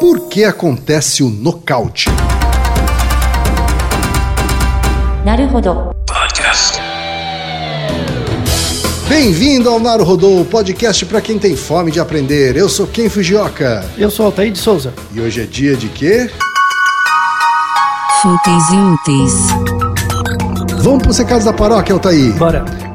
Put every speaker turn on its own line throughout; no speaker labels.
Por que acontece o nocaute?
Podcast.
Bem-vindo ao Naruhodô, podcast para quem tem fome de aprender. Eu sou Ken Fujioka.
Eu sou Altair de Souza.
E hoje é dia de quê?
Fúteis e úteis.
Vamos para os recados da paróquia, Altair.
Bora.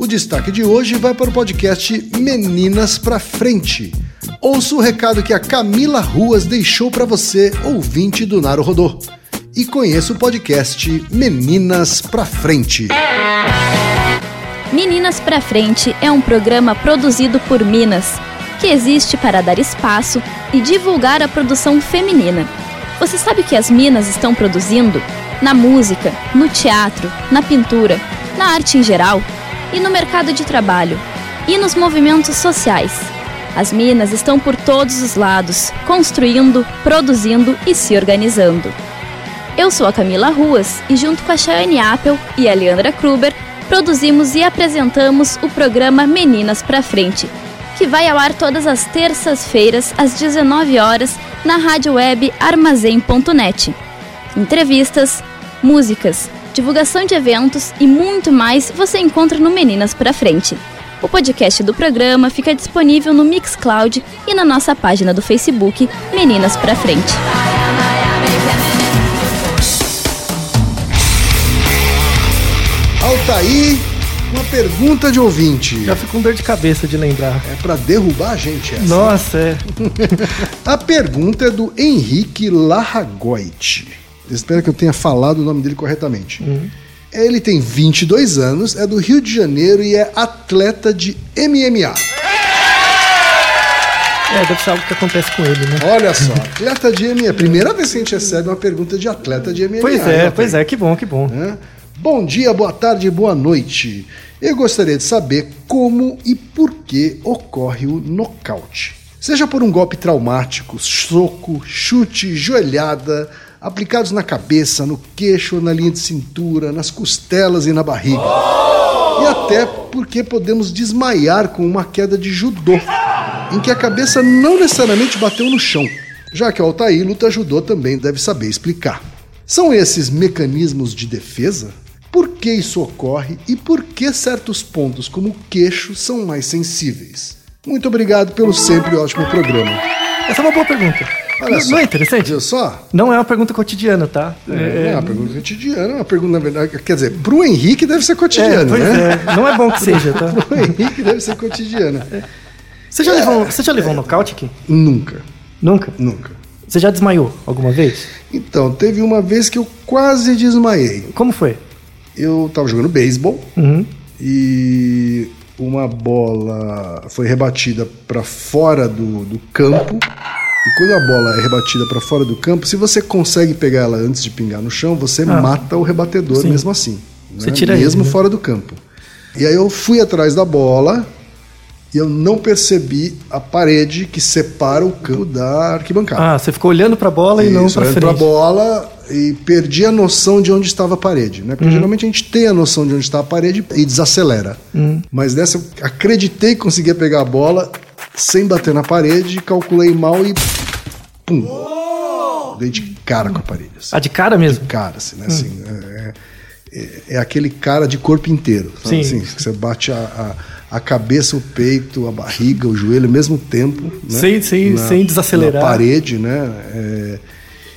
O destaque de hoje vai para o podcast Meninas pra Frente. Ouça o recado que a Camila Ruas deixou para você, ouvinte do Naruhodô. E conheça o podcast Meninas pra Frente.
Meninas pra Frente é um programa produzido por Minas, que existe para dar espaço e divulgar a produção feminina. Você sabe o que as Minas estão produzindo? Na música, no teatro, na pintura, na arte em geral e no mercado de trabalho e nos movimentos sociais. As Minas estão por todos os lados, construindo, produzindo e se organizando. Eu sou a Camila Ruas e, junto com a Chayane Apple e a Leandra Kruber, produzimos e apresentamos o programa Meninas pra Frente, que vai ao ar todas as terças-feiras, às 19 horas, na rádio web armazém.net. Entrevistas, músicas, divulgação de eventos e muito mais você encontra no Meninas pra Frente. O podcast do programa fica disponível no Mixcloud e na nossa página do Facebook Meninas pra Frente.
Altair, uma pergunta de ouvinte.
Já fico com dor de cabeça de lembrar.
É para derrubar a gente essa.
Nossa, é.
A pergunta é do Henrique Larragoit. Espero que eu tenha falado o nome dele corretamente. Ele tem 22 anos, é do Rio de Janeiro e é atleta de MMA.
É, deve ser algo que acontece com ele, né?
Olha só, atleta de MMA. Primeira vez que a gente recebe uma pergunta de atleta de MMA.
Pois é, pois é, que bom, que bom.
né? Bom dia, boa tarde, boa noite. Eu gostaria de saber como e por que ocorre o nocaute. Seja por um golpe traumático, soco, chute, joelhada, aplicados na cabeça, no queixo, na linha de cintura, nas costelas e na barriga. E até porque podemos desmaiar com uma queda de judô, em que a cabeça não necessariamente bateu no chão, já que o Altair luta judô também deve saber explicar. São esses mecanismos de defesa? Por que isso ocorre e por que certos pontos, como o queixo, são mais sensíveis? Muito obrigado pelo sempre ótimo programa.
Essa é uma boa pergunta.
Olha só.
Não é interessante?
Viu só?
Não é uma pergunta cotidiana, tá?
Não é uma pergunta cotidiana, é uma pergunta, na verdade, quer dizer, pro Henrique deve ser
É,
cotidiana,
pois
né?
é. Não é bom que seja, tá?
Pro Henrique deve ser cotidiana.
Você já levou, você já levou um nocaute aqui?
Nunca,
Nunca?
nunca.
Você já desmaiou alguma vez?
Então, teve uma vez que eu quase desmaiei.
Como foi?
Eu tava jogando beisebol
Uhum.
e uma bola foi rebatida para fora do, do campo. E quando a bola é rebatida para fora do campo, se você consegue pegar ela antes de pingar no chão, você
Ah.
mata o rebatedor
Sim.
mesmo assim.
Você
né?
tira ele,
Mesmo
né?
fora do campo. E aí eu fui atrás da bola e eu não percebi a parede que separa o campo da arquibancada.
Ah, você ficou olhando pra bola e não
Isso,
pra
olhando
frente.
pra bola e perdi a noção de onde estava a parede, né? Porque
Uhum.
geralmente a gente tem a noção de onde está a parede e desacelera.
Uhum.
Mas dessa eu acreditei que conseguia pegar a bola sem bater na parede, calculei mal e pum. Dei de cara com a parede. Assim.
Ah, de cara mesmo?
Cara, assim, né? Assim, é, é- é aquele cara de corpo inteiro. sabe?
Sim.
Assim, você bate a, a, a cabeça, o peito, a barriga, o joelho ao mesmo tempo. Né?
Sem- sem- sem desacelerar.
Na parede, né? É,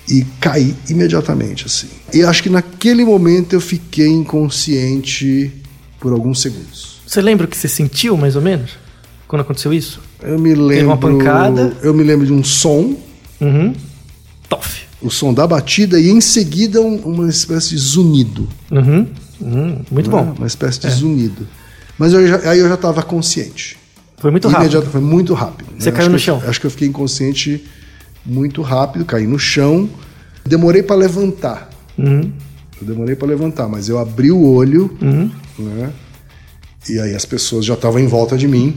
e caí imediatamente, assim. E acho que naquele momento eu fiquei inconsciente por alguns segundos.
Você lembra o que você sentiu, mais ou menos? Quando aconteceu isso?
Eu me lembro.
uma pancada?
Eu me lembro de um som,
Uhum. Toff.
o som da batida, e em seguida um- uma espécie de zunido.
Uhum. Uhum. Muito
né?
bom.
Uma espécie de zunido. Mas eu já- aí eu já estava consciente.
Foi muito rápido.
Imediato, foi muito rápido. né?
Você
Acho
caiu
que
no
eu-
chão?
Acho que eu fiquei inconsciente muito rápido, caí no chão. Demorei pra levantar.
Uhum.
Eu demorei pra levantar, mas eu abri o olho,
Uhum.
né? E aí as pessoas já estavam em volta de mim,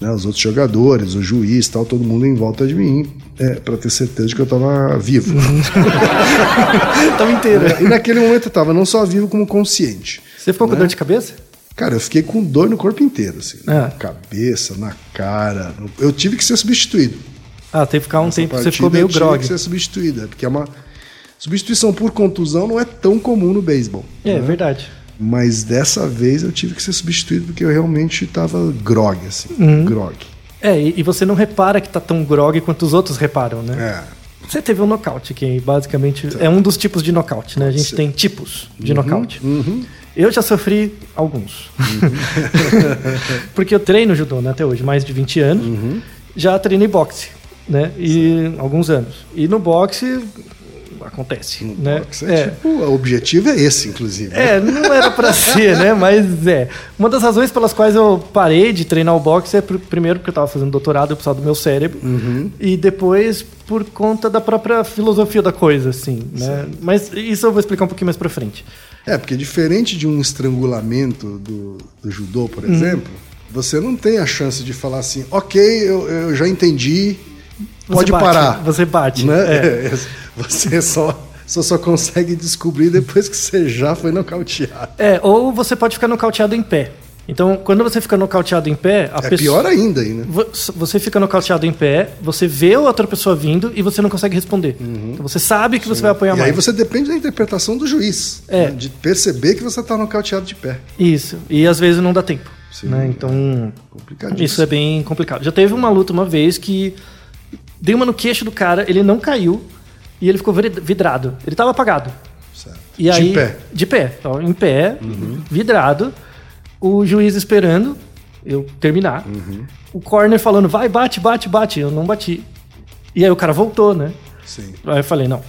né? Os outros jogadores, o juiz, tal, todo mundo em volta de mim, é, para ter certeza de que eu tava vivo.
Uhum. Tava inteira.
e naquele momento eu tava não só vivo como consciente.
Você ficou com dor de cabeça?
Cara, eu fiquei com dor no corpo inteiro, assim,
Ah.
na cabeça, na cara. Eu tive que ser substituído.
Ah, teve que ficar um
Essa
tempo, você ficou meio grog.
que ser substituída, porque é uma substituição por contusão não é tão comum no beisebol.
É,
né?
verdade.
Mas dessa vez eu tive que ser substituído porque eu realmente tava grog, assim.
Uhum.
Grog.
É, e, e você não repara que tá tão grog quanto os outros reparam, né?
É.
Você teve um nocaute, que basicamente é um dos tipos de nocaute, né? A gente
ser.
tem tipos de nocaute.
Uhum.
Eu já sofri alguns. Porque eu treino judô né, até hoje, mais de 20 anos.
Uhum.
Já treinei boxe, né? E alguns anos. E no boxe acontece, né?
Boxe é, tipo, o objetivo é esse, inclusive.
É, não era pra ser, né? Mas é. Uma das razões pelas quais eu parei de treinar o boxe é pr- primeiro porque eu tava fazendo doutorado, eu precisava do meu cérebro. E depois por conta da própria filosofia da coisa, assim, né? Mas isso eu vou explicar um pouquinho mais pra frente.
É, porque diferente de um estrangulamento do, do judô,
Uhum.
por exemplo, você não tem a chance de falar assim, ok, eu, eu já entendi,
Você
pode
bate,
parar.
Você bate.
né?
é.
Você só, só só consegue descobrir depois que você já foi nocauteado.
É, ou você pode ficar nocauteado em pé. Então, quando você fica nocauteado em pé, a
É
pessoa.
pior ainda aí, né?
Vo- Você fica nocauteado em pé, você vê a outra pessoa vindo e você não consegue responder. Então você sabe que você vai apanhar
Uhum. E
mais.
aí você depende da interpretação do juiz.
É.
né? De perceber que você está nocauteado de pé.
Isso. E às vezes não dá tempo.
Sim.
né? Então,
Complicadíssimo.
isso é bem complicado. Já teve uma luta uma vez que dei uma no queixo do cara, ele não caiu e ele ficou vidrado. Ele tava apagado.
Certo.
E aí,
de pé.
De pé. Então, em pé,
Uhum.
vidrado. O juiz esperando eu terminar.
Uhum.
O corner falando, vai, bate, bate, bate. Eu não bati. E aí o cara voltou, né?
Sim.
Aí eu falei, não,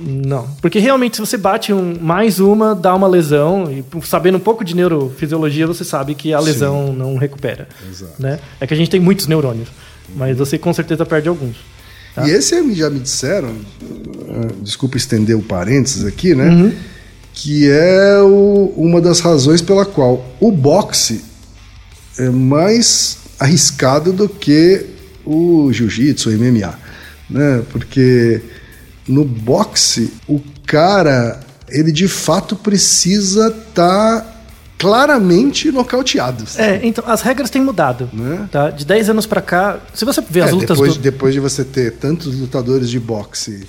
não. Porque realmente, se você bate um, mais uma, dá uma lesão, e sabendo um pouco de neurofisiologia, você sabe que a lesão não recupera.
Exato.
Né? É que a gente tem muitos neurônios, mas você com certeza perde alguns. Tá.
E esse já me disseram, ah, desculpa estender o parênteses aqui, né?
Uhum.
Que é o- uma das razões pela qual o boxe é mais arriscado do que o jiu-jitsu, o MMA, né? Porque no boxe o cara ele de fato precisa estar claramente nocauteado.
É, então, as regras têm mudado.
Né?
Tá? De 10 anos pra cá, se você ver as
É,
lutas
depois,
do,
depois de você ter tantos lutadores de boxe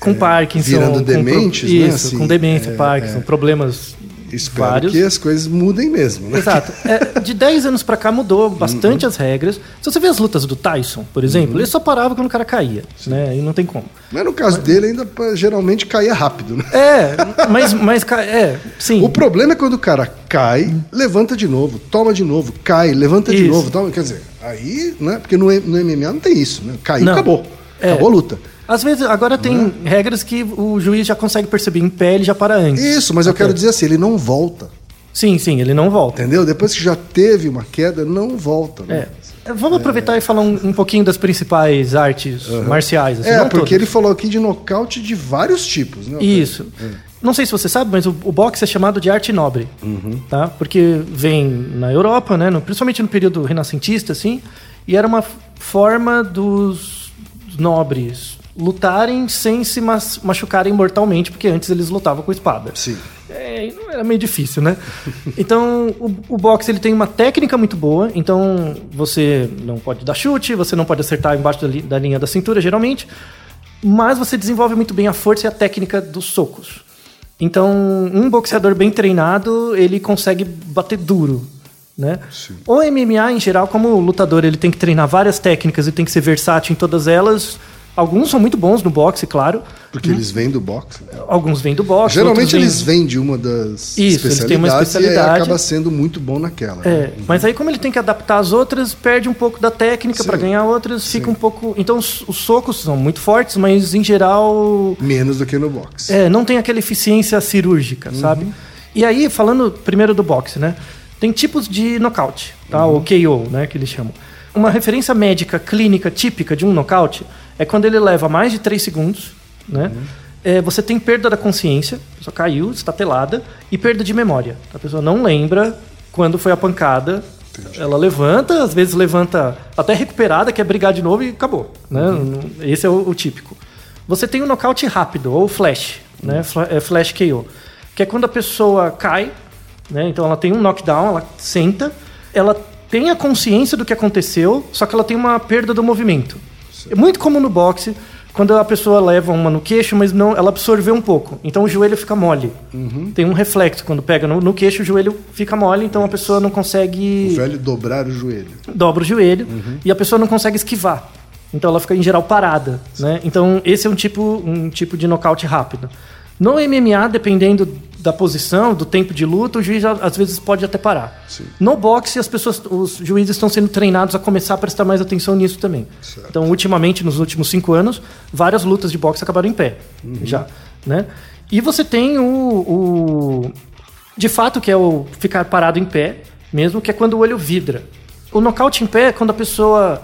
com Parkinson,
virando
com
dementes, né,
isso,
assim,
com demência,
é,
Parkinson, problemas
Espero
vários.
que as coisas mudem mesmo, né?
Exato. É, de 10 anos pra cá mudou bastante
Uhum.
as regras. Se você vê as lutas do Tyson, por exemplo, ele só parava quando o cara caía, né? E não tem como.
Mas no caso dele ainda geralmente caía rápido, né?
É, mas, mas é, sim.
O problema é quando o cara cai, levanta de novo, toma de novo, cai, levanta de
Isso.
novo, toma, quer dizer, aí, né? Porque no, no MMA não tem isso, né? Caiu,
Não.
acabou.
É.
Acabou a luta.
Às vezes, agora tem regras que o juiz já consegue perceber em pé, ele já para antes.
Isso, mas eu quero dizer assim, ele não volta,
Sim, sim, ele não volta.
entendeu? Depois que já teve uma queda, não volta. Né?
É. Vamos aproveitar e falar um, um pouquinho das principais artes marciais. assim,
É, porque
todas.
ele falou aqui de nocaute de vários tipos, né?
Isso. Não sei se você sabe, mas o, o boxe é chamado de arte nobre, tá? Porque vem na Europa, né? no- principalmente no período renascentista, assim, e era uma forma dos nobres lutarem sem se machucarem mortalmente, porque antes eles lutavam com espada.
Sim.
É, não era meio difícil, né? Então, o, o boxe ele tem uma técnica muito boa. Então, você não pode dar chute, você não pode acertar embaixo da, li- da linha da cintura, geralmente. Mas você desenvolve muito bem a força e a técnica dos socos. Então, um boxeador bem treinado, ele consegue bater duro, né? O MMA, em geral, como lutador, ele tem que treinar várias técnicas e tem que ser versátil em todas elas. Alguns são muito bons no boxe, claro.
Porque eles vêm do boxe. né?
Alguns vêm do boxe.
Geralmente
vêm-
eles vêm de uma das
Isso, eles têm uma
especialidades e
especialidade.
aí acaba sendo muito bom naquela.
É,
né?
mas aí como ele tem que adaptar as outras, perde um pouco da técnica
Sim.
para ganhar outras, fica um pouco. Então os, os socos são muito fortes, mas em geral
Menos do que no boxe.
é, não tem aquela eficiência cirúrgica, sabe? E aí falando primeiro do boxe, né? Tem tipos de nocaute, tá? O KO, né, que eles chamam. Uma referência médica clínica típica de um nocaute é quando ele leva mais de 3 segundos, né? é, você tem perda da consciência, a pessoa caiu, estatelada, e perda de memória. A pessoa não lembra quando foi a pancada. Ela levanta, às vezes levanta até recuperada, quer brigar de novo e acabou. Né? Esse é o, o típico. Você tem o nocaute rápido, ou flash, né? Fla- é flash KO, que é quando a pessoa cai, né? então ela tem um knockdown, ela senta, ela tem a consciência do que aconteceu, só que ela tem uma perda do movimento. É muito comum no boxe, quando a pessoa leva uma no queixo, mas não, ela absorveu um pouco. Então o joelho fica mole. Tem um reflexo. Quando pega no, no queixo, o joelho fica mole, então a pessoa não consegue
O velho dobrar o joelho.
dobra o joelho e a pessoa não consegue esquivar. Então ela fica em geral parada, né? Então esse é um tipo um tipo de nocaute rápido. No MMA, dependendo da posição, do tempo de luta, o juiz às vezes pode até parar.
Sim.
No boxe, as pessoas, os juízes estão sendo treinados a começar a prestar mais atenção nisso também.
Certo.
Então, ultimamente, nos últimos cinco anos, várias lutas de boxe acabaram em pé, já, né? E você tem o, o de fato, que é o ficar parado em pé, mesmo, que é quando o olho vidra. O nocaute em pé é quando a pessoa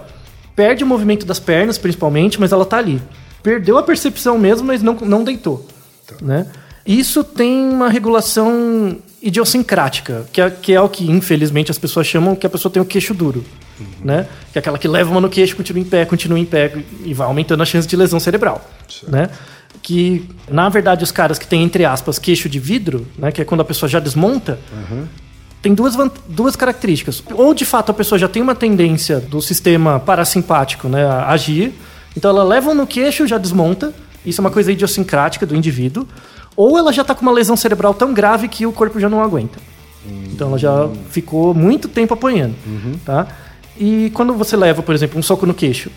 perde o movimento das pernas, principalmente, mas ela tá ali. Perdeu a percepção mesmo, mas não, não deitou. Né? Isso tem uma regulação idiosincrática, que é, que é o que, infelizmente, as pessoas chamam que a pessoa tem o queixo duro. Né? Que é aquela que leva uma no queixo, continua em pé, continua em pé e vai aumentando a chance de lesão cerebral. Né? Que, na verdade, os caras que têm, entre aspas, queixo de vidro, né? que é quando a pessoa já desmonta, tem duas, duas características. Ou, de fato, a pessoa já tem uma tendência do sistema parasimpático né, a agir, então ela leva no queixo já desmonta, isso é uma coisa idiosincrática do indivíduo, ou ela já está com uma lesão cerebral tão grave que o corpo já não aguenta. Então ela já ficou muito tempo apanhando. Tá? E quando você leva, por exemplo, um soco no queixo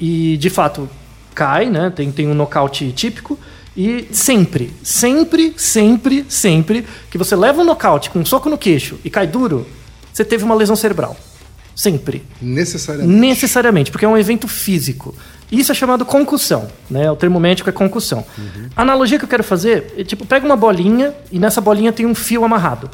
e de fato cai, né? Tem, tem um nocaute típico. E sempre, sempre, sempre, sempre que você leva um nocaute com um soco no queixo e cai duro, você teve uma lesão cerebral. Sempre.
Necessariamente.
Necessariamente, porque é um evento físico. Isso é chamado concussão, né? O termo médico é concussão. A analogia que eu quero fazer é tipo, pega uma bolinha e nessa bolinha tem um fio amarrado,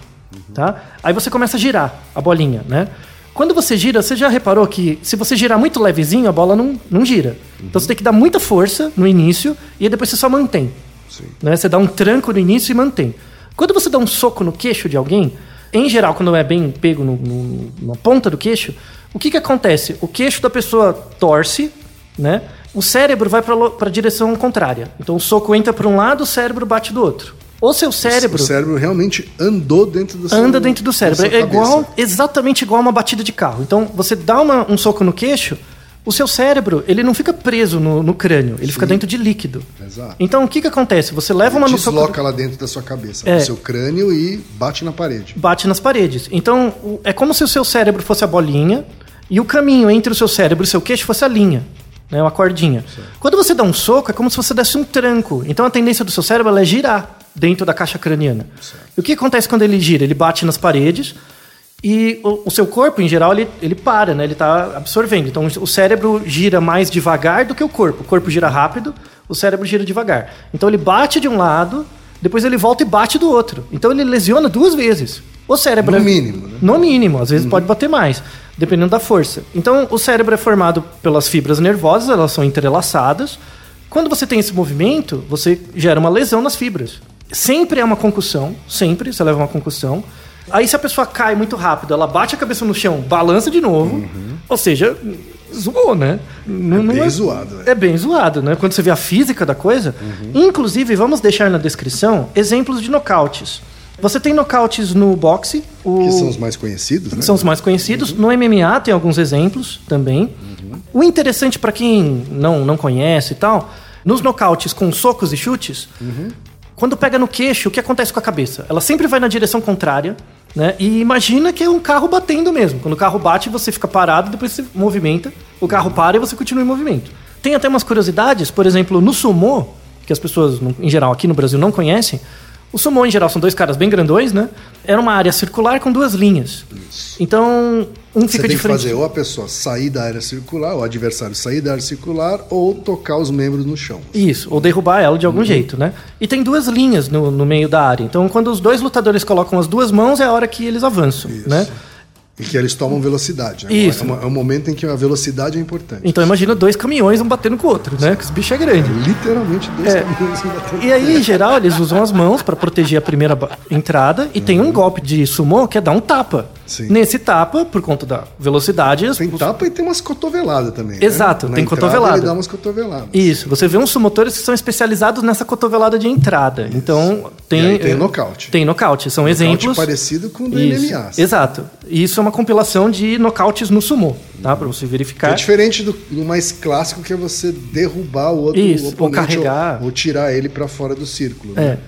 tá? Aí você começa a girar a bolinha, né? Quando você gira, você já reparou que se você girar muito levezinho, a bola não, não gira. Então você tem que dar muita força no início e aí depois você só mantém.
Sim.
Né? Você dá um tranco no início e mantém. Quando você dá um soco no queixo de alguém, em geral, quando é bem pego no, no- na ponta do queixo, o que, que acontece? O queixo da pessoa torce, né? O cérebro vai para a direção contrária. Então o soco entra para um lado, o cérebro bate do outro. O seu cérebro
O cérebro realmente andou dentro do seu
anda dentro do cérebro. É igual, exatamente igual a uma batida de carro. Então, você dá uma- um soco no queixo, o seu cérebro ele não fica preso no, no crânio, ele fica dentro de líquido.
Exato.
Então, o que, que acontece? Você leva uma no soco
Desloca lá dentro da sua cabeça,
É.
seu crânio e bate na parede.
bate nas paredes. Então, é como se o seu cérebro fosse a bolinha e o caminho entre o seu cérebro e o seu queixo fosse a linha, né, uma cordinha. Quando você dá um soco, é como se você desse um tranco. Então, a tendência do seu cérebro é girar dentro da caixa craniana. E o que acontece quando ele gira? Ele bate nas paredes e o, o seu corpo, em geral, ele, ele para, né? Ele está absorvendo. Então, o cérebro gira mais devagar do que o corpo. O corpo gira rápido, o cérebro gira devagar. Então, ele bate de um lado, depois ele volta e bate do outro. Então, ele lesiona duas vezes. O cérebro
No mínimo, né?
No mínimo, às vezes pode bater mais, dependendo da força. Então, o cérebro é formado pelas fibras nervosas, elas são entrelaçadas. Quando você tem esse movimento, você gera uma lesão nas fibras. Sempre é uma concussão, sempre você leva uma concussão. Aí, se a pessoa cai muito rápido, ela bate a cabeça no chão, balança de novo. Ou seja, zoou, né? Não- não
bem zoado, é.
É bem zoado, né? Quando você vê a física da coisa. Inclusive, vamos deixar na descrição exemplos de nocautes. Você tem nocautes no boxe. O...
Que são os mais conhecidos, né?
São os mais conhecidos. No MMA tem alguns exemplos também. O interessante para quem não, não conhece e tal, nos nocautes com socos e chutes, quando pega no queixo, o que acontece com a cabeça? Ela sempre vai na direção contrária, né? E imagina que é um carro batendo mesmo. Quando o carro bate, você fica parado, depois você movimenta, o carro para e você continua em movimento. Tem até umas curiosidades, por exemplo, no sumô, que as pessoas, em geral, aqui no Brasil não conhecem, o sumô, em geral, são dois caras bem grandões, né? Era uma área circular com duas linhas. Então, um
Você
fica
tem
de
que fazer ou a pessoa sair da área circular, o adversário sair da área circular, ou tocar os membros no chão.
Isso, ou derrubar ela de algum jeito, né? E tem duas linhas no, no meio da área. Então, quando os dois lutadores colocam as duas mãos, é a hora que eles avançam,
Isso.
né?
E que eles tomam velocidade. né?
Isso.
É, é um momento em que a velocidade é importante.
Então imagina dois caminhões um batendo com o outro, né? Que os bichos é grande.
Literalmente dois
É.
caminhões se batendo.
E aí, em geral, eles usam as mãos pra proteger a primeira entrada e tem um golpe de sumô que é dar um tapa.
Sim.
Nesse tapa, por conta da velocidade,
Tem tapa e tem umas cotoveladas também. né?
Exato,
Na
tem
entrada
cotovelada.
Ele dá umas cotoveladas.
Isso, você vê uns sumotores que são especializados nessa cotovelada de entrada. Então, tem.
Tem
eh,
nocaute.
Tem nocaute, são
Nocaute
exemplos.
parecido com o do
Isso,
MMA.
Exato. E isso é uma compilação de nocautes no sumô, tá? Pra você verificar.
É diferente do, do mais clássico, que é você derrubar o outro
Isso, ou carregar.
Ou, ou tirar ele pra fora do círculo. né?
É.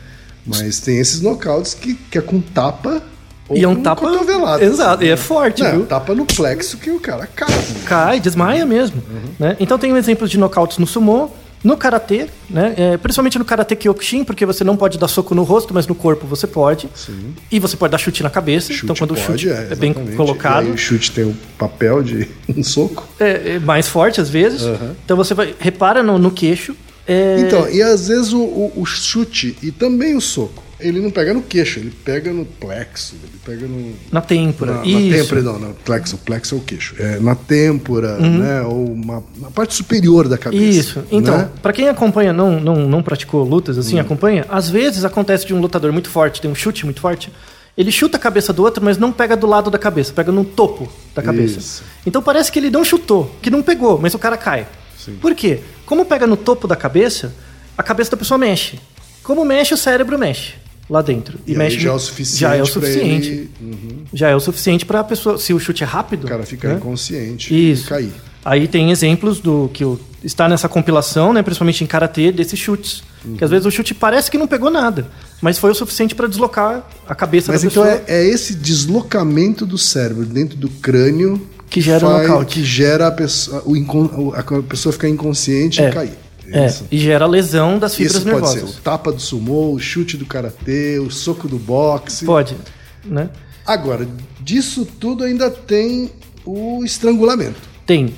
Mas tem esses nocautes que, que é com tapa ou
E é um tapa-
cotovelada.
Exato, e é forte,
Não,
viu?
tapa no plexo que o cara cai. né?
Cai, desmaia mesmo. Né? Então tem um exemplo de nocautes no sumô. No karatê, né? É, principalmente no karatê kyokushin, porque você não pode dar soco no rosto, mas no corpo você pode.
Sim.
E você pode dar chute na cabeça.
Chute
então quando
pode,
o chute é, bem
exatamente.
colocado,
E o chute tem o papel de um soco.
é, é mais forte às vezes. Então você vai repara no, no queixo. é,
Então, e às vezes o, o- o chute e também o soco, ele não pega no queixo, ele pega no plexo, ele pega no.
na têmpora.
Na, na
Isso.
têmpora, não, no plexo, o plexo é o queixo. É, na têmpora,
Uhum.
né? Ou uma, na parte superior da cabeça.
Isso. Então,
né?
pra quem acompanha, não, não, não praticou lutas assim,
Hum.
acompanha, às vezes acontece de um lutador muito forte, tem um chute muito forte, ele chuta a cabeça do outro, mas não pega do lado da cabeça, pega no topo da cabeça.
Isso.
Então parece que ele não chutou, que não pegou, mas o cara cai.
Sim.
Por quê? Como pega no topo da cabeça, a cabeça da pessoa mexe. Como mexe, o cérebro mexe lá dentro.
E, aí
mexe
já é o suficiente.
Já é o suficiente.
ele- Uhum.
Já é o suficiente pra pessoa, se o chute é rápido,
O cara fica
né?
inconsciente
Isso.
e cair.
Aí tem exemplos do que o- está nessa compilação, né, principalmente em karatê, desses chutes. Que às vezes o chute parece que não pegou nada, mas foi o suficiente para deslocar a cabeça
Mas
da
então
pessoa.
é, é esse deslocamento do cérebro dentro do crânio
Que gera o
faz-
nocaute.
Que gera a pessoa, o o- a pessoa ficar inconsciente
É.
e cair.
É,
Isso.
e gera lesão das fibras
Isso pode
nervosas.
ser o tapa do sumô, o chute do karatê, o soco do boxe.
Pode, né?
Agora, disso tudo ainda tem o estrangulamento,
Tem.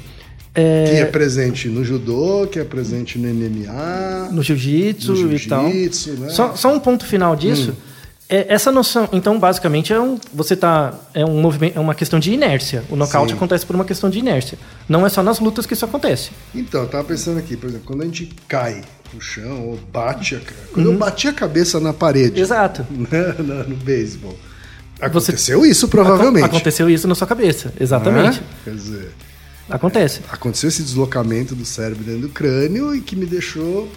É,
que é presente no judô, que é presente no MMA,
no jiu-jitsu
no
e tal.
né?
Só, só um ponto final disso. É, essa noção, então, basicamente, é um, você tá, é um movimento, é uma questão de inércia. O nocaute
Sim.
acontece por uma questão de inércia. Não é só nas lutas que isso acontece.
Então, eu tava pensando aqui, por exemplo, quando a gente cai no chão ou bate a Quando
Uhum.
eu bati a cabeça na parede,
Exato.
né, na- no beisebol, aconteceu isso provavelmente.
Acon- Aconteceu isso na sua cabeça. Exatamente.
né? Quer dizer,
Acontece.
aconteceu esse deslocamento do cérebro dentro do crânio e que me deixou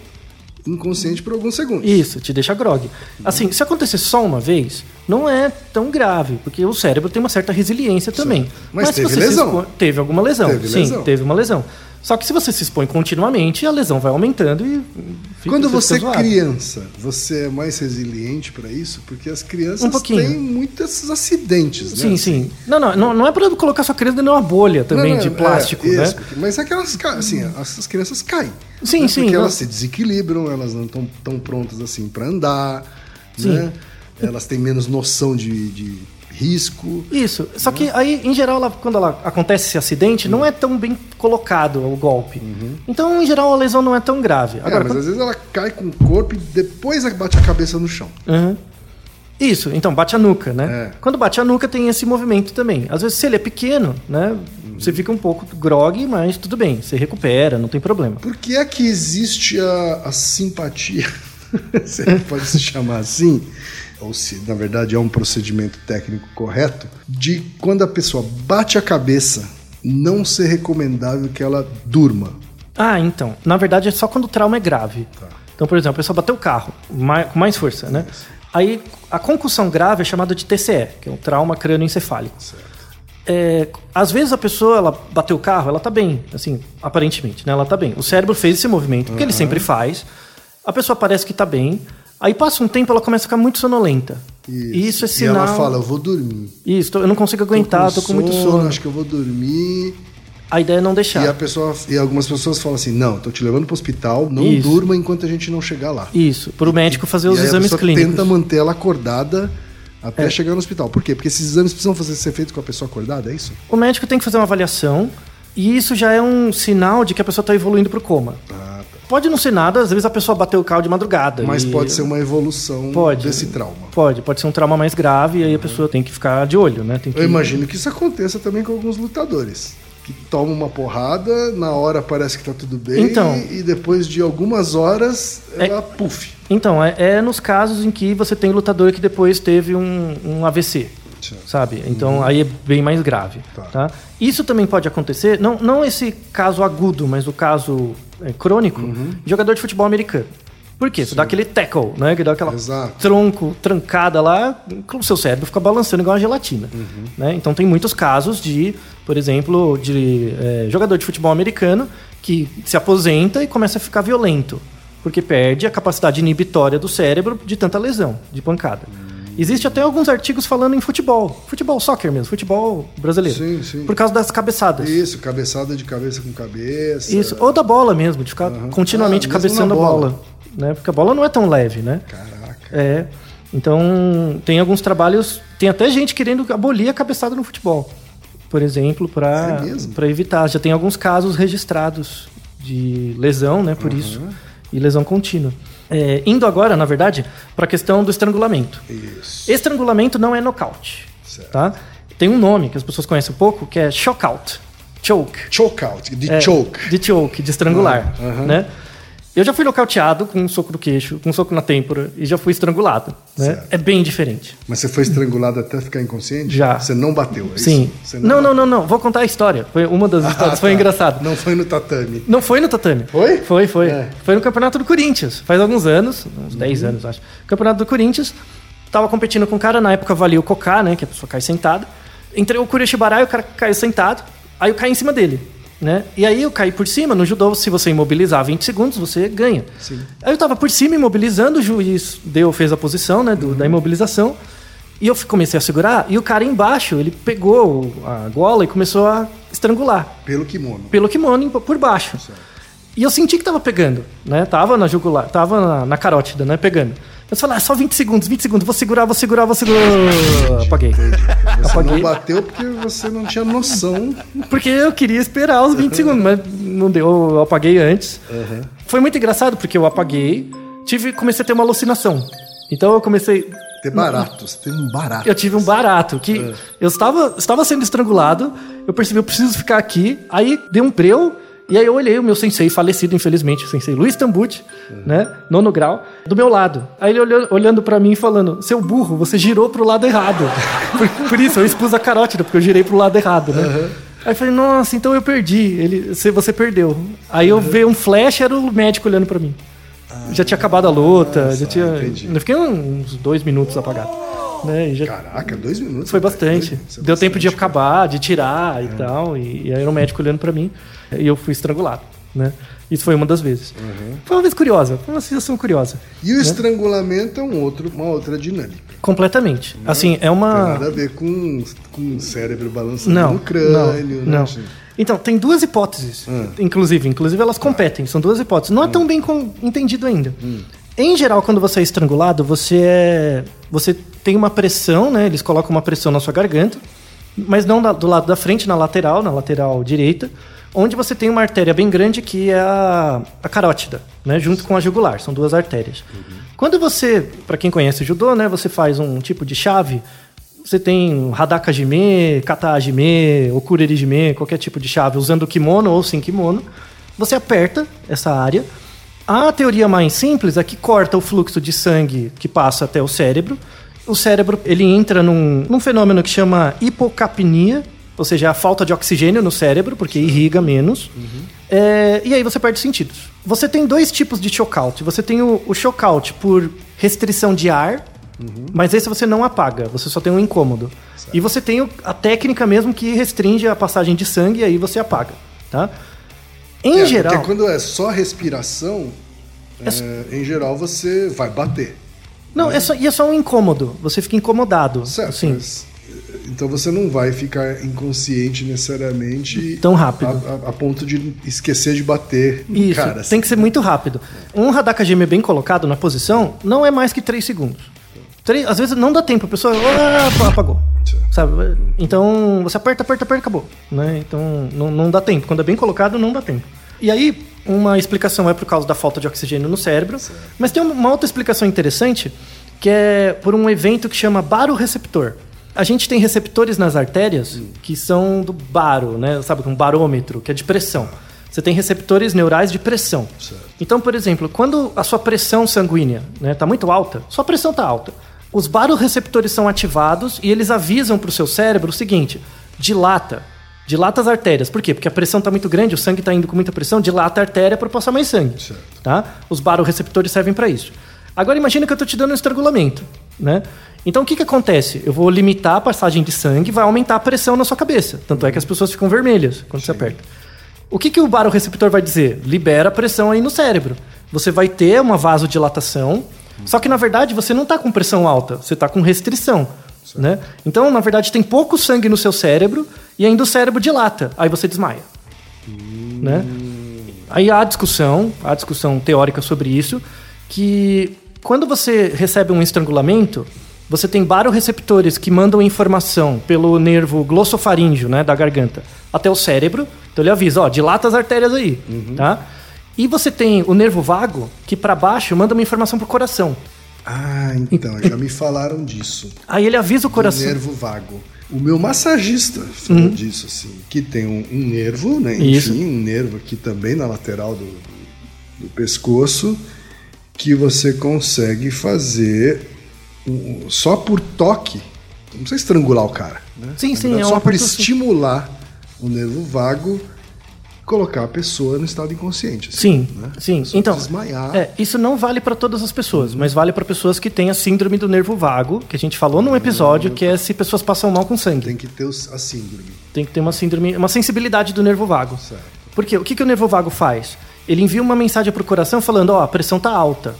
inconsciente por alguns segundos.
Isso, te deixa grog. Assim, se acontecer só uma vez, não é tão grave, porque o cérebro tem uma certa resiliência também.
Mas
se
teve lesão.
teve alguma lesão.
Teve
Sim,
lesão.
teve uma lesão. Só que se você se expõe continuamente, a lesão vai aumentando e. fica-
Quando você é criança, você é mais resiliente para isso? Porque as crianças
Um
têm muitos acidentes, né?
Sim, sim. Não, não, não, não é pra colocar sua criança dentro de uma bolha também
Não, não,
de plástico,
é,
né?
isso, porque- Mas é que elas assim, essas crianças caem.
Sim,
né?
sim,
Porque elas se desequilibram, elas não estão tão prontas assim para andar,
Sim.
né? Elas têm menos noção de, de risco.
Isso. Só que aí, em geral, ela- quando ela acontece esse acidente, não é tão bem colocado o golpe. Então, em geral, a lesão não é tão grave.
É,
Agora,
mas
quando-
às vezes ela cai com o corpo e depois bate a cabeça no chão.
Uhum. Isso, então bate a nuca, né?
É.
Quando bate a nuca tem esse movimento também. Às vezes, se ele é pequeno, né? Você fica um pouco grog, mas tudo bem, você recupera, não tem problema.
Por que é que existe a, a simpatia, se pode se chamar assim, ou se na verdade é um procedimento técnico correto, de quando a pessoa bate a cabeça, não ser recomendável que ela durma?
Ah, então. Na verdade, é só quando o trauma é grave.
Tá.
Então, por exemplo, a pessoa bateu o carro mai- com mais força, né? Aí, a concussão grave é chamada de TCE, que é um trauma crânioencefálico. É, às vezes a pessoa ela bateu o carro, ela tá bem, assim, aparentemente, né? Ela tá bem. O cérebro fez esse movimento, porque ele sempre faz. A pessoa parece que tá bem. Aí passa um tempo, ela começa a ficar muito sonolenta. E isso é
E
sinal.
ela fala, eu vou dormir.
Isso, tô- eu não consigo aguentar, tô com, muito sono.
Acho que eu vou dormir.
A ideia é não deixar.
E, a pessoa, e algumas pessoas falam assim: não, tô te levando pro hospital, não
Isso.
durma enquanto a gente não chegar lá.
Isso, para o médico fazer os
e
exames
a
clínicos. É.
tenta manter ela acordada até chegar no hospital. Por quê? Porque esses exames precisam fazer, ser feitos com a pessoa acordada, é isso?
O médico tem que fazer uma avaliação e isso já é um sinal de que a pessoa está evoluindo para o coma.
Ah, tá.
Pode não ser nada, às vezes a pessoa bateu o carro de madrugada.
Mas
e-
pode ser uma evolução
Pode.
desse trauma.
Pode, pode ser um trauma mais grave e aí a pessoa tem que ficar de olho, né? Que...
Eu imagino que isso aconteça também com alguns lutadores. Que tomam uma porrada, na hora parece que tá tudo bem,
Então.
e depois de algumas horas ela puff.
Então, é, é nos casos em que você tem lutador que depois teve um, um AVC, sabe? Então aí é bem mais grave.
Tá.
Tá. Isso também pode acontecer, não, não esse caso agudo, mas o caso é, crônico, de jogador de futebol americano. Por quê? Você dá aquele tackle, né? Que dá aquela
Exato.
tronco trancada lá, o seu cérebro fica balançando igual uma gelatina. Né? Então tem muitos casos de, por exemplo, de é, jogador de futebol americano que se aposenta e começa a ficar violento, porque perde a capacidade inibitória do cérebro de tanta lesão, de pancada. Existe até alguns artigos falando em futebol, futebol soccer mesmo, futebol brasileiro,
Sim, sim.
por causa das cabeçadas.
Isso, cabeçada de cabeça com cabeça.
Isso, ou da bola mesmo, de ficar continuamente
Ah,
cabeceando a
bola.
bola. Né? Porque a bola não é tão leve, né?
Caraca.
É. Então, tem alguns trabalhos. Tem até gente querendo abolir a cabeçada no futebol. Por exemplo,
É
para evitar. Já tem alguns casos registrados de lesão, né? Por isso. E lesão contínua. É, indo agora, na verdade, para a questão do estrangulamento.
Isso.
Estrangulamento não é nocaute.
Certo.
Tá? Tem um nome que as pessoas conhecem um pouco, que é shockout. Choke.
Choke out, de
É,
choke.
De choke, de estrangular.
Aham.
Né? Eu já fui nocauteado com um soco no queixo, com um soco na têmpora e já fui estrangulado. Né? É bem diferente.
Mas você foi estrangulado até ficar inconsciente?
Já.
Você não bateu, é
Sim.
isso?
Não, não,
bateu.
não, não. Vou contar a história. Foi uma das histórias.
Ah,
Foi
tá.
engraçado.
Não foi no tatame.
Não foi no tatame.
Foi?
Foi, foi.
É.
Foi no campeonato do Corinthians. Faz alguns anos, uns
Uhum.
10 anos, acho. Campeonato do Corinthians. Tava competindo com um cara, na época valia o cocá, né? Que a pessoa cai sentada. Entrei o Kureshibarai, o cara caiu sentado. Aí eu caí em cima dele. Né? E aí eu caí por cima, no judô, se você imobilizar 20 segundos, você ganha.
Sim.
Aí eu tava por cima imobilizando, o juiz deu, fez a posição né, do- da imobilização. E eu comecei a segurar, e o cara embaixo, ele pegou a gola e começou a estrangular
Pelo kimono.
pelo kimono por baixo. E eu senti que tava pegando, né? Tava na jugular, tava na, na carótida, né? Pegando. Eu falei, ah, só 20 segundos, 20 segundos, vou segurar, vou segurar, vou segurar. Apaguei.
Você
Apaguei.
não bateu porque você não tinha noção.
Porque eu queria esperar os 20 segundos, mas não deu, eu apaguei antes. Foi muito engraçado, porque eu apaguei, tive, comecei a ter uma alucinação. Então eu comecei.
Ter barato. Você teve um barato.
Eu tive um barato, que eu estava, estava sendo estrangulado, eu percebi, eu preciso ficar aqui, aí dei um breu, e aí eu olhei o meu sensei, falecido infelizmente, o sensei Luiz Tambucci, né, nono grau, do meu lado. Aí ele olhou, olhando pra mim e falando, seu burro, você girou pro lado errado. por, por isso, eu expus a carótida, porque eu girei pro lado errado, né. Aí eu falei, nossa, então eu perdi. Ele, você, perdeu. Aí eu vi um flash, era o médico olhando pra mim. já tinha acabado a luta, já tinha.
entendi.
Eu fiquei uns dois minutos apagado. Né? Já
Caraca, dois minutos.
foi bastante.
Isso é
Deu tempo de
bastante. É.
acabar, de tirar e tal. E, e aí era o médico olhando pra mim. E eu fui estrangulado, né? Isso foi uma das vezes.
Uhum.
Foi uma vez curiosa, foi uma sensação curiosa.
E o estrangulamento é um outro, uma outra dinâmica.
Completamente. Assim, é
Tem
uma.
nada a ver com, com o cérebro balançando
Não,
no crânio,
não,
né?
não. Então, tem duas hipóteses,
Hum.
inclusive. Inclusive, elas competem. São duas hipóteses. Não é tão bem com- entendido ainda.
Hum.
Em geral, quando você é estrangulado, você é... Você tem uma pressão, né? Eles colocam uma pressão na sua garganta, mas não do lado da frente, na lateral, na lateral direita, onde você tem uma artéria bem grande que é a, a carótida, né? Junto com a jugular. São duas artérias. Quando você, para quem conhece judô, né? Você faz um tipo de chave você tem Hadaka Jime, Kata Jime, Okureri Jime, qualquer tipo de chave usando kimono ou sem kimono. Você aperta essa área. A teoria mais simples é que corta o fluxo de sangue que passa até o cérebro. O cérebro ele entra num, num fenômeno que chama hipocapnia, ou seja, a falta de oxigênio no cérebro, porque irriga menos. É, e aí você perde os sentidos. Você tem dois tipos de shockout. Você tem o, o por restrição de ar, mas esse você não apaga, você só tem um incômodo. E você tem o- a técnica mesmo que restringe a passagem de sangue e aí você apaga, tá? Em
É,
geral,
Porque quando é só respiração, é, em geral você vai bater.
não, é só, e é só um incômodo, você fica incomodado,
Certo.
assim.
mas, então você não vai ficar inconsciente necessariamente
Tão rápido.
A, a- a ponto de esquecer de bater
Isso,
cara.
tem que ser muito rápido. Um Hadaka Geme bem colocado na posição não é mais que 3 segundos. Três- às vezes não dá tempo, a pessoa ah, apagou. Sabe? Então você aperta, aperta, aperta, acabou. Né? Então não, não dá tempo. Quando é bem colocado, não dá tempo. E aí, uma explicação é por causa da falta de oxigênio no cérebro, mas tem uma outra explicação interessante, que é por um evento que chama baroreceptor. A gente tem receptores nas artérias que são do baro, né? Sabe, um barômetro, que é de pressão. Você tem receptores neurais de pressão. Então, por exemplo, quando a sua pressão sanguínea está né, tá muito alta, sua pressão está alta. Os baroreceptores são ativados e eles avisam para o seu cérebro o seguinte: dilata. Dilata as artérias. Por quê? Porque a pressão está muito grande, o sangue está indo com muita pressão, dilata a artéria para passar mais sangue.
Certo.
Tá? Os baroreceptores servem para isso. Agora imagina que eu estou te dando um estrangulamento. Né? Então o que, que acontece? Eu vou limitar a passagem de sangue, vai aumentar a pressão na sua cabeça. Tanto é que as pessoas ficam vermelhas quando você aperta. O que, que o baroreceptor vai dizer? Libera a pressão aí no cérebro. Você vai ter uma vasodilatação, só que na verdade você não está com pressão alta, você está com restrição. Né? Então, na verdade, tem pouco sangue no seu cérebro e ainda o cérebro dilata. Aí você desmaia. Né? Aí há discussão, há discussão teórica sobre isso, que quando você recebe um estrangulamento, você tem baroreceptores que mandam informação pelo nervo glossofaríngeo, né, da garganta, até o cérebro. Então ele avisa, ó, dilata as artérias aí, tá? E você tem o nervo vago, que para baixo manda uma informação pro coração.
Ah, então, já me falaram disso.
Aí ele avisa o coração.
nervo vago. O meu massagista falou disso, assim, que tem um, um nervo, né?
Isso.
Enfim, um nervo aqui também na lateral do, do pescoço, que você consegue fazer um- só por toque. Não precisa estrangular o cara. Né?
Sim,
Na
sim,
verdade,
é
só por
apertura-
estimular o nervo vago, colocar a pessoa no estado inconsciente. assim,
Sim,
né?
sim. Então,
desmaiar.
é, isso não vale para todas as pessoas, mas vale para pessoas que têm a síndrome do nervo vago, que a gente falou num episódio, que é se pessoas passam mal com sangue.
Tem que ter a síndrome.
Tem que ter uma síndrome, uma sensibilidade do nervo vago.
Certo.
Porque o que, que o nervo vago faz? Ele envia uma mensagem pro coração falando, ó, a pressão tá alta.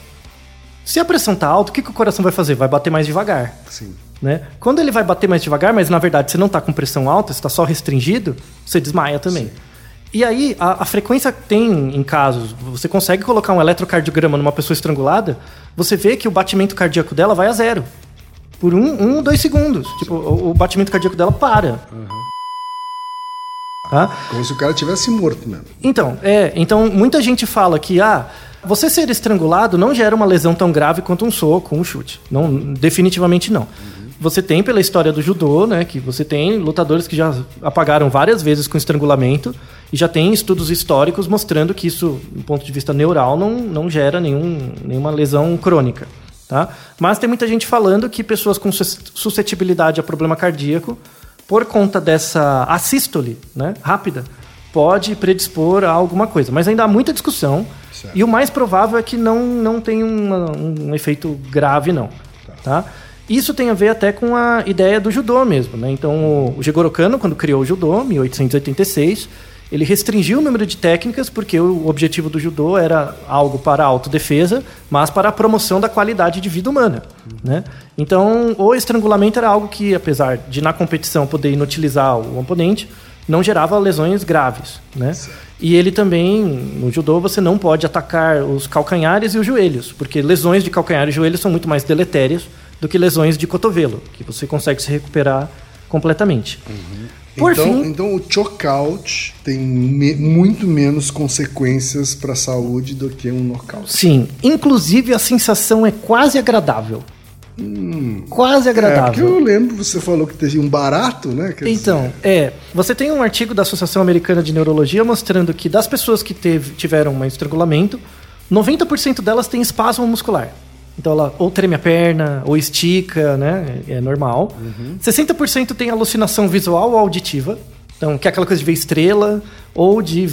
Se a pressão tá alta, o que, que o coração vai fazer? Vai bater mais devagar.
Sim.
Né? Quando ele vai bater mais devagar, mas na verdade você não está com pressão alta, você está só restringido, você desmaia também. E aí, a, a frequência que tem em casos, você consegue colocar um eletrocardiograma numa pessoa estrangulada, você vê que o batimento cardíaco dela vai a zero. Por um, um dois segundos. Tipo, o, o batimento cardíaco dela para. Tá?
Como se o cara tivesse morto mesmo.
Então, é, então muita gente fala que ah, você ser estrangulado não gera uma lesão tão grave quanto um soco, um chute. Não, definitivamente não. Você tem pela história do judô, né, que você tem lutadores que já apagaram várias vezes com estrangulamento e já tem estudos históricos mostrando que isso, do ponto de vista neural, não, não gera nenhum, nenhuma lesão crônica. Tá? Mas tem muita gente falando que pessoas com sus- suscetibilidade a problema cardíaco, por conta dessa assístole né, rápida, pode predispor a alguma coisa. Mas ainda há muita discussão. E o mais provável é que não, não tem uma- um efeito grave, não. Tá? Isso tem a ver até com a ideia do judô mesmo. Né? Então, o, o Jigoro Kano, quando criou o judô, em 1886, ele restringiu o número de técnicas porque o objetivo do judô era algo para a autodefesa, mas para a promoção da qualidade de vida humana. Né? Então, o estrangulamento era algo que, apesar de na competição poder inutilizar o oponente, não gerava lesões graves. Né? E ele também, no judô, você não pode atacar os calcanhares e os joelhos, porque lesões de calcanhar e joelho são muito mais deletérias do que lesões de cotovelo, que você consegue se recuperar completamente. Por
então,
fim,
então o chokeout tem me- muito menos consequências para a saúde do que um nocaute.
sim, inclusive a sensação é quase agradável. Quase
É, porque
agradável.
eu lembro, você falou que teve um barato, né? Quer
Então, é. Você tem um artigo da Associação Americana de Neurologia mostrando que das pessoas que teve- tiveram um estrangulamento, 90% delas têm espasmo muscular. Então ela ou treme a perna, ou estica, né? É normal. 60% tem alucinação visual ou auditiva. Então, que é aquela coisa de ver estrela, ou de,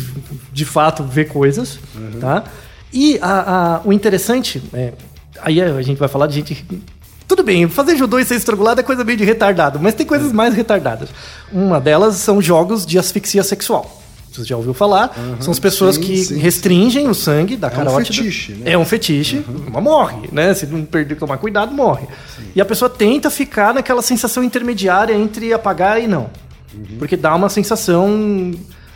de fato, ver coisas. Tá? E a- a- o interessante, é, aí a gente vai falar de gente tudo bem, fazer judô e ser estrangulado é coisa meio de retardado, mas tem coisas mais retardadas. Uma delas são jogos de asfixia sexual. Você já ouviu falar? são as pessoas
sim,
que
sim,
restringem o sangue da
um
carótida.
fetiche, né?
É um fetiche, mas morre, né? Se não perder, tomar cuidado, morre. E a pessoa tenta ficar naquela sensação intermediária entre apagar e não.
Uhum.
Porque dá uma sensação.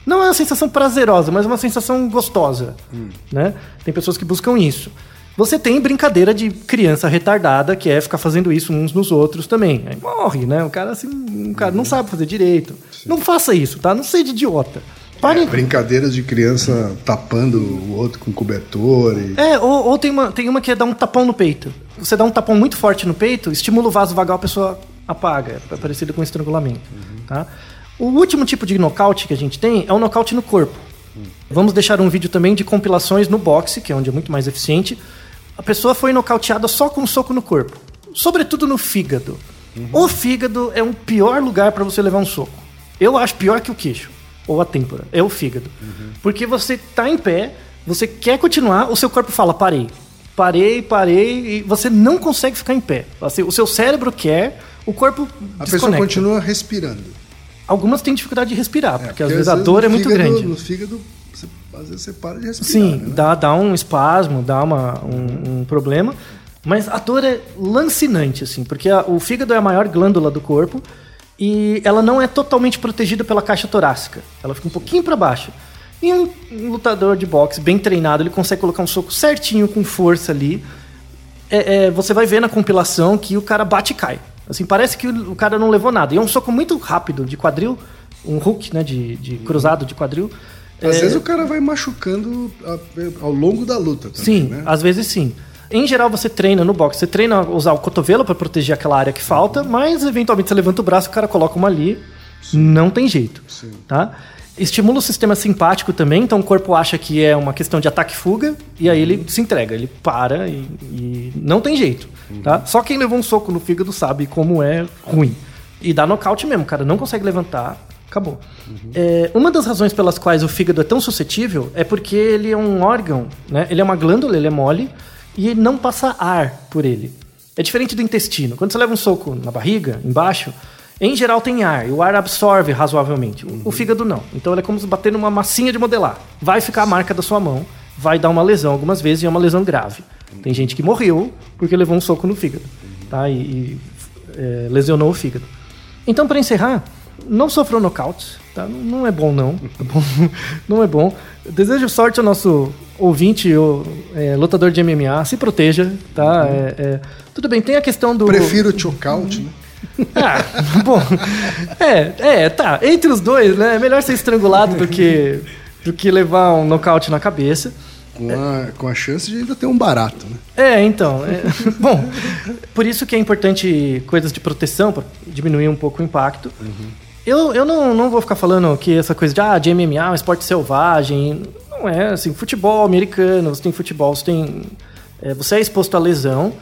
Não é uma sensação prazerosa, mas uma sensação gostosa.
Hum.
Né? Tem pessoas que buscam isso. Você tem brincadeira de criança retardada, que é ficar fazendo isso uns nos outros também. Aí morre, né? O cara assim, o cara
Uhum.
não sabe fazer direito. Não faça isso, tá? Não seja idiota. Pare.
Brincadeiras de criança tapando o outro com cobertor. E...
É, ou, ou tem, uma, tem uma que é dar um tapão no peito. Você dá um tapão muito forte no peito, estimula o vaso vagal, a pessoa apaga. É parecido com estrangulamento. Tá? O último tipo de nocaute que a gente tem é o nocaute no corpo. Vamos deixar um vídeo também de compilações no boxe, que é onde é muito mais eficiente. A pessoa foi nocauteada só com um soco no corpo, sobretudo no fígado. O fígado é um pior lugar para você levar um soco. Eu acho pior que o queixo ou a têmpora, é o fígado. Porque você tá em pé, você quer continuar, o seu corpo fala parei. Parei, parei, e você não consegue ficar em pé. Assim, o seu cérebro quer, o corpo
A pessoa
desconecta.
continua respirando.
Algumas têm dificuldade de respirar,
É,
porque, às vezes a dor é muito
fígado-
grande.
No fígado, às vezes você para de respirar.
Sim,
né?
dá, dá um espasmo, dá uma, um, um problema. Mas a dor é lancinante, assim, porque a- o fígado é a maior glândula do corpo e ela não é totalmente protegida pela caixa torácica. Ela fica um pouquinho para baixo. E um, um lutador de boxe bem treinado, ele consegue colocar um soco certinho, com força ali. É, é, você vai ver na compilação que o cara bate e cai. Assim, parece que o, o cara não levou nada. E é um soco muito rápido de quadril, um hook, né, de, de cruzado de quadril.
Às
É,
vezes o cara vai machucando ao longo da luta também,
Sim,
né?
às vezes sim. Em geral, você treina no boxe. Você treina a usar o cotovelo para proteger aquela área que falta, mas eventualmente você levanta o braço, o cara coloca uma ali. Não tem jeito.
Sim.
Tá? Estimula o sistema simpático também, então o corpo acha que é uma questão de ataque e fuga, e aí ele se entrega, ele para e, e não tem jeito. Tá? Só quem levou um soco no fígado sabe como é ruim. E dá nocaute mesmo, o cara não consegue levantar, acabou. É, uma das razões pelas quais o fígado é tão suscetível é porque ele é um órgão, né? ele é uma glândula, ele é mole, e ele não passa ar por ele. É diferente do intestino. Quando você leva um soco na barriga, embaixo, em geral tem ar, e o ar absorve razoavelmente. O- O fígado não. Então ele é como se bater numa massinha de modelar. Vai ficar a marca da sua mão, vai dar uma lesão algumas vezes e é uma lesão grave. Tem gente que morreu porque levou um soco no fígado, tá? E, e, é, lesionou o fígado. Então, para encerrar, não sofreu nocaute, tá? Não, é bom, não. Tá bom? Não é bom. Desejo sorte ao nosso ouvinte, o é, lutador de MMA. Se proteja, tá? É, é, tudo bem, tem a questão do...
Prefiro o chokeout, né?
Ah, bom. É, é, tá. Entre os dois, né? É melhor ser estrangulado do que, do que levar um nocaute na cabeça.
Com a, com a chance de ainda ter um barato, né?
É, então. é- bom, por isso que é importante coisas de proteção, para diminuir um pouco o impacto. Eu, eu não, não vou ficar falando que essa coisa de, ah, de MMA é um esporte selvagem. Não é, assim, futebol americano, você tem futebol, você tem. é, você é exposto à lesão.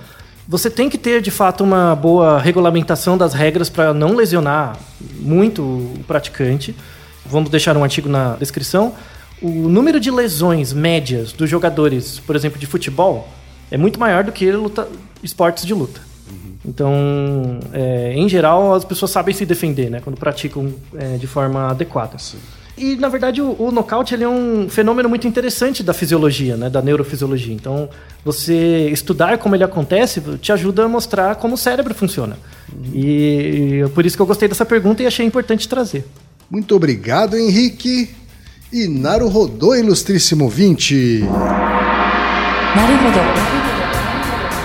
Você tem que ter, de fato, uma boa regulamentação das regras para não lesionar muito o praticante. Vamos deixar um artigo na descrição. O número de lesões médias dos jogadores, por exemplo, de futebol, é muito maior do que luta, esportes de luta. Então, é, em geral, as pessoas sabem se defender, né? Quando praticam é, de forma adequada. Sim. E, na verdade, o, o nocaute é um fenômeno muito interessante da fisiologia, né? Da neurofisiologia. Então, você estudar como ele acontece te ajuda a mostrar como o cérebro funciona. E, e é por isso que eu gostei dessa pergunta e achei importante trazer.
Muito obrigado, Henrique. E Naru Rodô, ilustríssimo 20.
Naru Rodô.